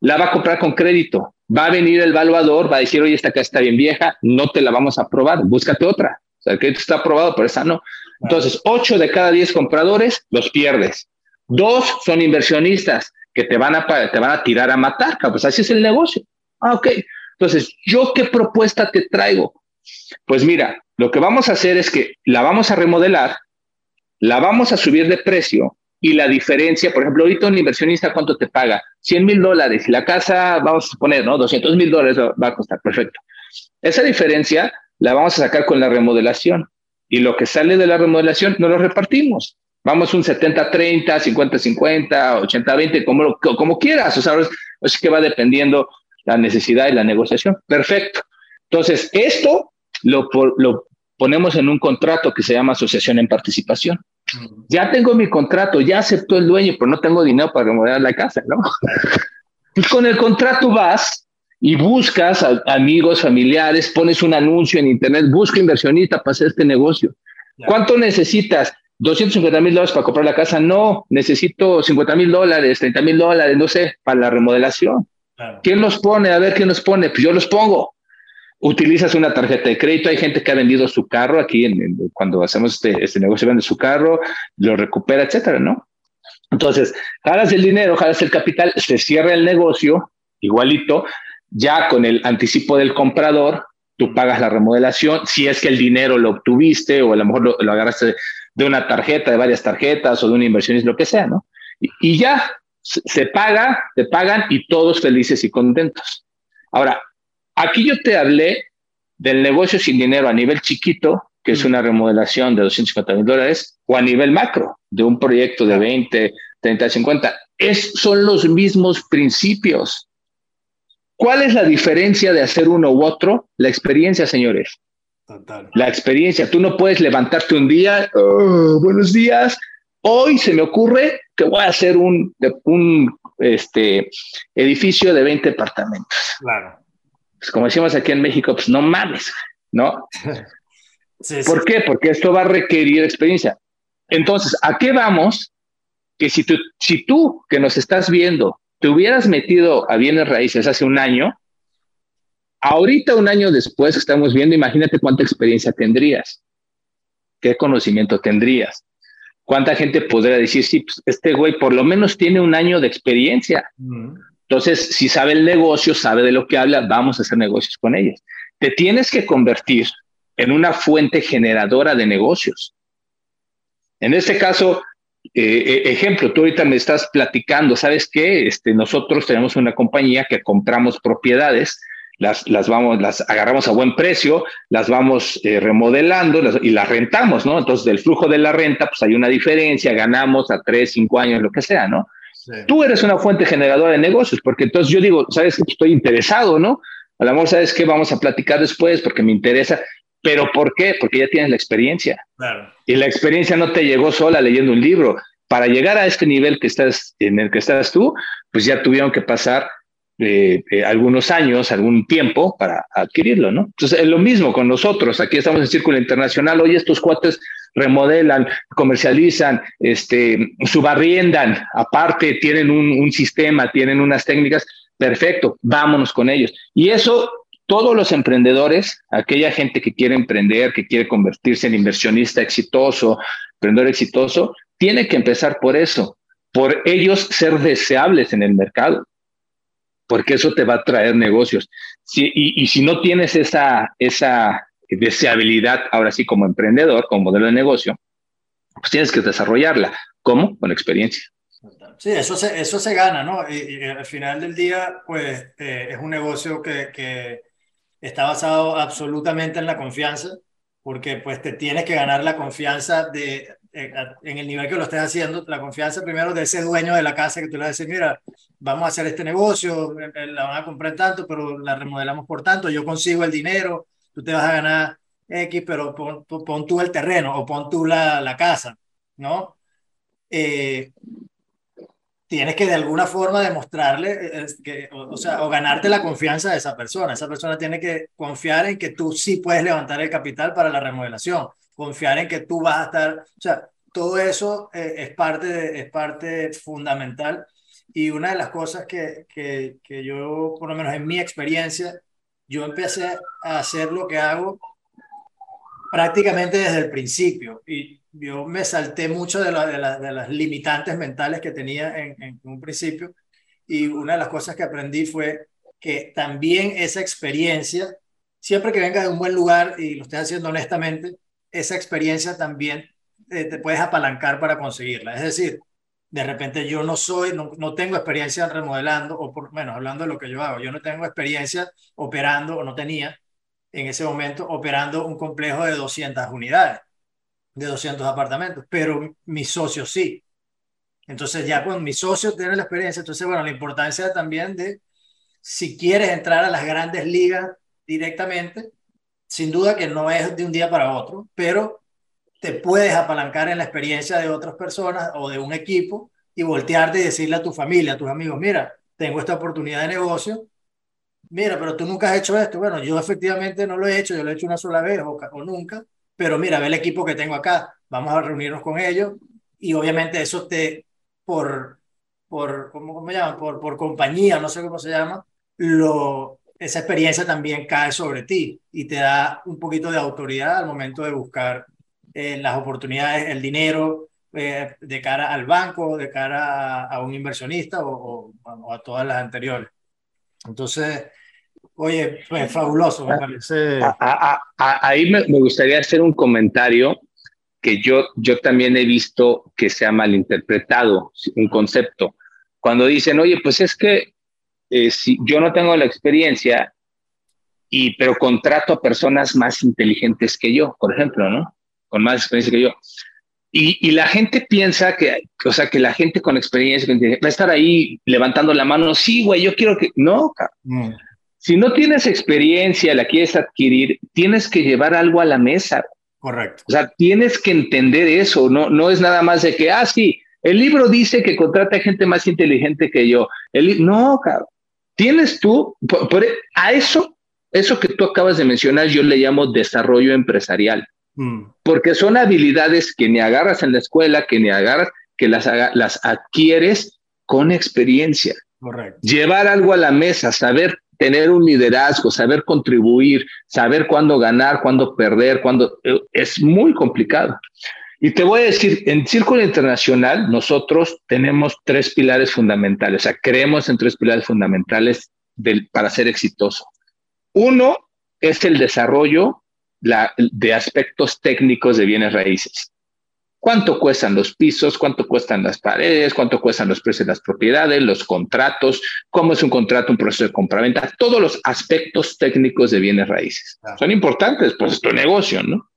la va a comprar con crédito. Va a venir el evaluador, va a decir, oye, esta casa está bien vieja, no te la vamos a aprobar, búscate otra. O sea, el crédito está aprobado, pero esa no. Entonces, 8 de cada 10 compradores los pierdes. Dos son inversionistas que te van a, te van a tirar a matar, pues así es el negocio. Ah, ok. Entonces, ¿yo qué propuesta te traigo? Pues mira, lo que vamos a hacer es que la vamos a remodelar, la vamos a subir de precio y la diferencia, por ejemplo, ahorita un inversionista, ¿cuánto te paga? 100 mil dólares y la casa, vamos a poner, ¿no? 200 mil dólares va a costar, perfecto. Esa diferencia la vamos a sacar con la remodelación y lo que sale de la remodelación no lo repartimos. Vamos un 70-30, 50-50, 80-20, como, como quieras. O sea, es que va dependiendo la necesidad y la negociación. Perfecto. Entonces, esto lo, lo ponemos en un contrato que se llama asociación en participación. Ya tengo mi contrato, ya aceptó el dueño, pero no tengo dinero para remodelar la casa, ¿no? Y *laughs* con el contrato vas y buscas a amigos, familiares, pones un anuncio en internet, busca inversionista para hacer este negocio. ¿Cuánto necesitas? 250 mil dólares para comprar la casa. No, necesito 50 mil dólares, 30 mil dólares, no sé, para la remodelación. ¿Quién los pone? A ver, ¿quién los pone? Pues yo los pongo. Utilizas una tarjeta de crédito. Hay gente que ha vendido su carro aquí en, cuando hacemos este, este negocio, vende su carro, lo recupera, etcétera, ¿no? Entonces, jalas el dinero, jalas el capital, se cierra el negocio, igualito, ya con el anticipo del comprador, tú pagas la remodelación, si es que el dinero lo obtuviste o a lo mejor lo, agarraste de una tarjeta, de varias tarjetas o de una inversionista, lo que sea, ¿no? Y, ya se paga, te pagan y todos felices y contentos. Ahora, aquí yo te hablé del negocio sin dinero a nivel chiquito, que es una remodelación de 250 mil dólares, o a nivel macro, de un proyecto de 20, 30, 50. Es, son los mismos principios. ¿Cuál es la diferencia de hacer uno u otro? La experiencia, señores. La experiencia. Tú no puedes levantarte un día, oh, buenos días, hoy se me ocurre que voy a hacer un, un este, edificio de 20 departamentos. Claro. Pues como decimos aquí en México, pues no mames, ¿no? *laughs* ¿Por qué? Porque esto va a requerir experiencia. Entonces, ¿a qué vamos? Que si tú, si tú que nos estás viendo te hubieras metido a bienes raíces hace un año, Ahorita, un año después, estamos viendo, imagínate cuánta experiencia tendrías, qué conocimiento tendrías, cuánta gente podría decir, sí, pues, este güey por lo menos tiene un año de experiencia. Entonces, si sabe el negocio, sabe de lo que habla, vamos a hacer negocios con ellos. Te tienes que convertir en una fuente generadora de negocios. En este caso, eh, eh, ejemplo, tú ahorita me estás platicando, ¿sabes qué? Este, nosotros tenemos una compañía que compramos propiedades las, las vamos, las agarramos a buen precio, las vamos eh, remodelando y las rentamos, ¿no? Entonces, del flujo de la renta, pues hay una diferencia, ganamos a tres, cinco años, lo que sea, ¿no? Tú eres una fuente generadora de negocios, porque entonces yo digo, sabes que estoy interesado, ¿no? A lo mejor sabes que vamos a platicar después porque me interesa, pero ¿por qué? Porque ya tienes la experiencia. Claro. Y la experiencia no te llegó sola leyendo un libro. Para llegar a este nivel que estás, en el que estás tú, pues ya tuvieron que pasar eh, algunos años, algún tiempo para adquirirlo, ¿no? Entonces, es lo mismo con nosotros. Aquí estamos en Círculo Internacional. Hoy estos cuates remodelan, comercializan, este, subarriendan, aparte tienen un, sistema, tienen unas técnicas. Perfecto, vámonos con ellos. Y eso todos los emprendedores, aquella gente que quiere emprender, que quiere convertirse en inversionista exitoso, emprendedor exitoso, tiene que empezar por eso, por ellos ser deseables en el mercado porque eso te va a traer negocios. y, si no tienes esa, esa deseabilidad, ahora sí, como emprendedor, como modelo de negocio, pues tienes que desarrollarla. ¿Cómo? Con experiencia. Sí, eso se, eso se gana, ¿no? Y, al final del día, pues eh, es un negocio que, que, está basado absolutamente en la confianza, porque pues te tienes que ganar la confianza de, eh, en el nivel que lo estés haciendo, la confianza primero de ese dueño de la casa que tú le decir, mira, vamos a hacer este negocio, eh, eh, la van a comprar tanto, pero la remodelamos por tanto, yo consigo el dinero, tú te vas a ganar X, pero pon, pon tú el terreno o pon tú la, la casa, ¿no? Eh, tienes que de alguna forma demostrarle, que, o, sea, o ganarte la confianza de esa persona. Esa persona tiene que confiar en que tú sí puedes levantar el capital para la remodelación, confiar en que tú vas a estar, o sea, todo eso eh, es, parte es parte fundamental. Y una de las cosas que, que, que yo, por lo menos en mi experiencia, yo empecé a hacer lo que hago prácticamente desde el principio. Y yo me salté mucho de, las limitantes mentales que tenía en, en, un principio. Y una de las cosas que aprendí fue que también esa experiencia, siempre que venga de un buen lugar y lo estés haciendo honestamente, esa experiencia también eh, te puedes apalancar para conseguirla. Es decir, de repente yo no soy, no, no, tengo experiencia remodelando, o por menos hablando de lo que yo hago, yo no tengo experiencia operando, o no tenía en ese momento, operando un complejo de 200 unidades de 200 apartamentos, pero mi socio sí. Entonces ya con mi socio tiene la experiencia, entonces bueno, la importancia también de si quieres entrar a las grandes ligas directamente, sin duda que no es de un día para otro, pero te puedes apalancar en la experiencia de otras personas o de un equipo y voltearte y decirle a tu familia, a tus amigos, mira, tengo esta oportunidad de negocio, mira, pero tú nunca has hecho esto. Bueno, yo efectivamente no lo he hecho, yo lo he hecho una sola vez o, nunca, pero mira, ve el equipo que tengo acá, vamos a reunirnos con ellos y obviamente eso te, por, por ¿cómo, cómo llama? Por, por compañía, no sé cómo se llama, lo, esa experiencia también cae sobre ti y te da un poquito de autoridad al momento de buscar eh, las oportunidades, el dinero eh, de cara al banco, de cara a, a un inversionista o, o, o, a todas las anteriores. Entonces, Oye, pues fabuloso, me parece. ahí me, gustaría hacer un comentario que yo, yo también he visto que se ha malinterpretado un concepto. Cuando dicen, oye, pues es que eh, si yo no tengo la experiencia, y, pero contrato a personas más inteligentes que yo, por ejemplo, ¿no? Con más experiencia que yo. Y, y, la gente piensa que, o sea, que la gente con experiencia va a estar ahí levantando la mano. Sí, güey, yo quiero que. No, mm. Si no tienes experiencia, la quieres adquirir, tienes que llevar algo a la mesa. Correcto. O sea, tienes que entender eso, no, no es nada más de que, ah, sí, el libro dice que contrata gente más inteligente que yo. El, no, cabrón. Tienes tú, por, a eso, eso que tú acabas de mencionar, yo le llamo desarrollo empresarial. Mm. Porque son habilidades que ni agarras en la escuela, que ni agarras, que las, las adquieres con experiencia. Correcto. Llevar algo a la mesa, saber tener un liderazgo, saber contribuir, saber cuándo ganar, cuándo perder, cuándo eh, es muy complicado. Y te voy a decir, en Círculo Internacional nosotros tenemos tres pilares fundamentales, o sea, creemos en tres pilares fundamentales del, para ser exitoso. Uno es el desarrollo la, de aspectos técnicos de bienes raíces. Cuánto cuestan los pisos, cuánto cuestan las paredes, cuánto cuestan los precios de las propiedades, los contratos, cómo es un contrato, un proceso de compraventa, todos los aspectos técnicos de bienes raíces. Son importantes, pues es tu negocio, ¿no?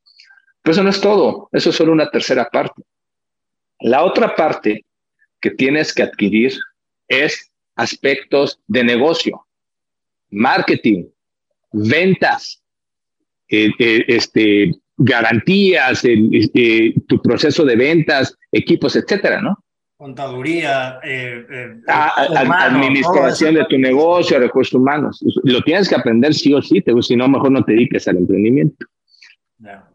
Pero eso no es todo, eso es solo una tercera parte. La otra parte que tienes que adquirir es aspectos de negocio, marketing, ventas, eh, eh, este, garantías, eh, tu proceso de ventas, equipos, etcétera, ¿no? Contaduría, ah, administración de tu negocio, recursos humanos. Lo tienes que aprender sí o sí, si no, mejor no te dediques al emprendimiento.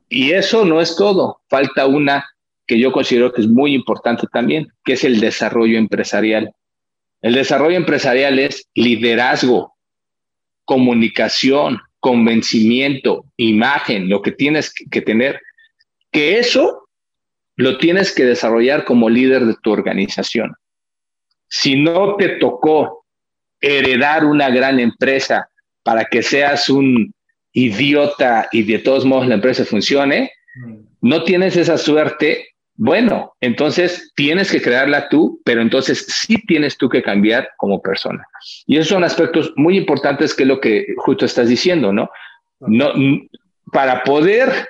Y eso no es todo. Falta una que yo considero que es muy importante también, que es el desarrollo empresarial. El desarrollo empresarial es liderazgo, comunicación, convencimiento, imagen, lo que tienes que tener, que eso lo tienes que desarrollar como líder de tu organización. Si no te tocó heredar una gran empresa para que seas un idiota y de todos modos la empresa funcione, mm. no tienes esa suerte bueno, entonces tienes que crearla tú, pero entonces sí tienes tú que cambiar como persona. Y esos son aspectos muy importantes que es lo que justo estás diciendo, ¿no? No, para poder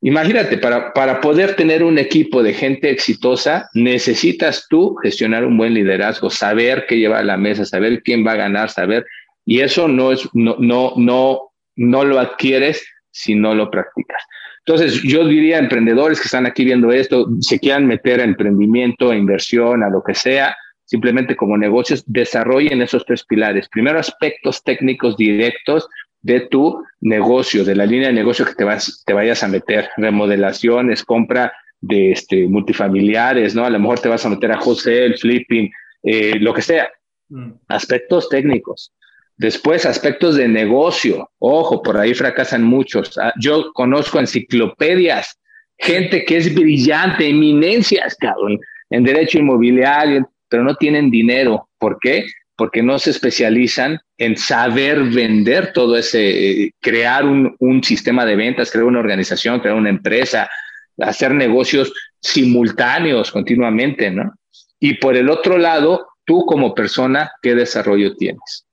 Imagínate, para, para poder tener un equipo de gente exitosa, necesitas tú gestionar un buen liderazgo, saber qué lleva a la mesa, saber quién va a ganar, saber, y eso no es, no, no, no, no lo adquieres si no lo practicas. Entonces, yo diría a emprendedores que están aquí viendo esto, se quieran meter a emprendimiento, a inversión, a lo que sea, simplemente como negocios, desarrollen esos tres pilares. Primero, aspectos técnicos directos de tu negocio, de la línea de negocio que te, vas, te vayas a meter, remodelaciones, compra de este, multifamiliares, ¿no? A lo mejor te vas a meter a wholesale, flipping, eh, lo que sea. Mm. Aspectos técnicos. Después, aspectos de negocio. Ojo, por ahí fracasan muchos. Ah, yo conozco enciclopedias, gente que es brillante, eminencias, cabrón, en derecho inmobiliario, pero no tienen dinero. ¿Por qué? Porque no se especializan en saber vender todo ese, eh, crear un, un sistema de ventas, crear una organización, crear una empresa, hacer negocios simultáneos continuamente, ¿no? Y por el otro lado, tú como persona, ¿qué desarrollo tienes?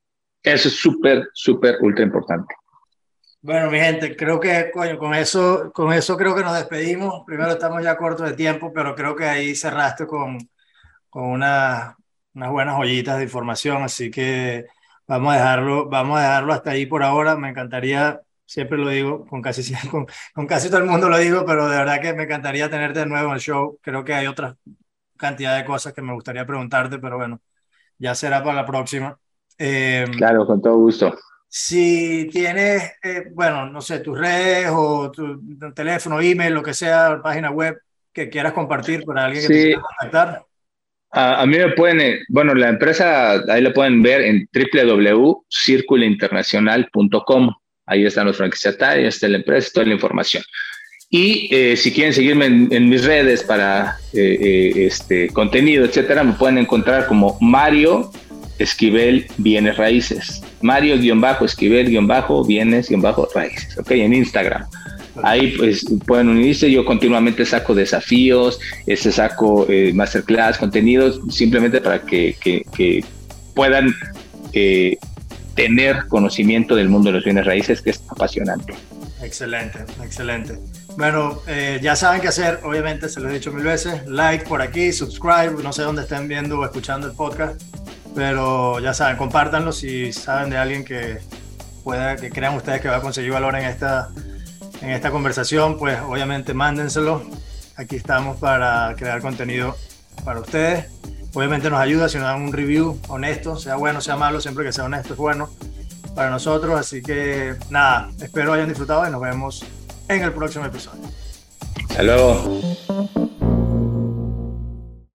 Eso es súper, súper, ultra importante. Bueno, mi gente, creo que coño, con eso, con eso creo que nos despedimos. Primero estamos ya cortos de tiempo, pero creo que ahí cerraste con, con una, unas buenas joyitas de información, así que vamos a dejarlo, vamos a dejarlo hasta ahí por ahora. Me encantaría, siempre lo digo, con casi, *laughs* con, con casi todo el mundo lo digo, pero de verdad que me encantaría tenerte de nuevo en el show. Creo que hay otra cantidad de cosas que me gustaría preguntarte, pero bueno, ya será para la próxima. Em, claro, con todo gusto. Si tienes, eh, bueno, no sé, tus redes o tu, teléfono, email, lo que sea, página web que quieras compartir para alguien que te quiera contactar. A, mí me pueden, eh, bueno, la empresa, ahí la pueden ver en www.circulointernacional.com. Ahí está nuestra franquiciataria, ahí está la empresa, toda la información. Y eh, si quieren seguirme en, mis redes para este contenido, etcétera, me pueden encontrar como Mario Esquivel Bienes Raíces. Mario-Esquivel- Bienes-Raíces, ¿ok? En Instagram. Ahí pues pueden unirse, yo continuamente saco desafíos, este saco eh, masterclass, contenidos, simplemente para que, puedan eh, tener conocimiento del mundo de los bienes raíces, que es apasionante. Excelente, excelente. Bueno, eh, ya saben qué hacer, obviamente se lo he dicho mil veces, like por aquí, subscribe, no sé dónde estén viendo o escuchando el podcast, pero ya saben, compártanlo si saben de alguien que pueda, que crean ustedes que va a conseguir valor en esta, en esta conversación, pues obviamente mándenselo. Aquí estamos para crear contenido para ustedes. Obviamente nos ayuda si nos dan un review honesto, sea bueno, sea malo, siempre que sea honesto es bueno para nosotros. Así que nada, espero hayan disfrutado y nos vemos en el próximo episodio. Hasta luego.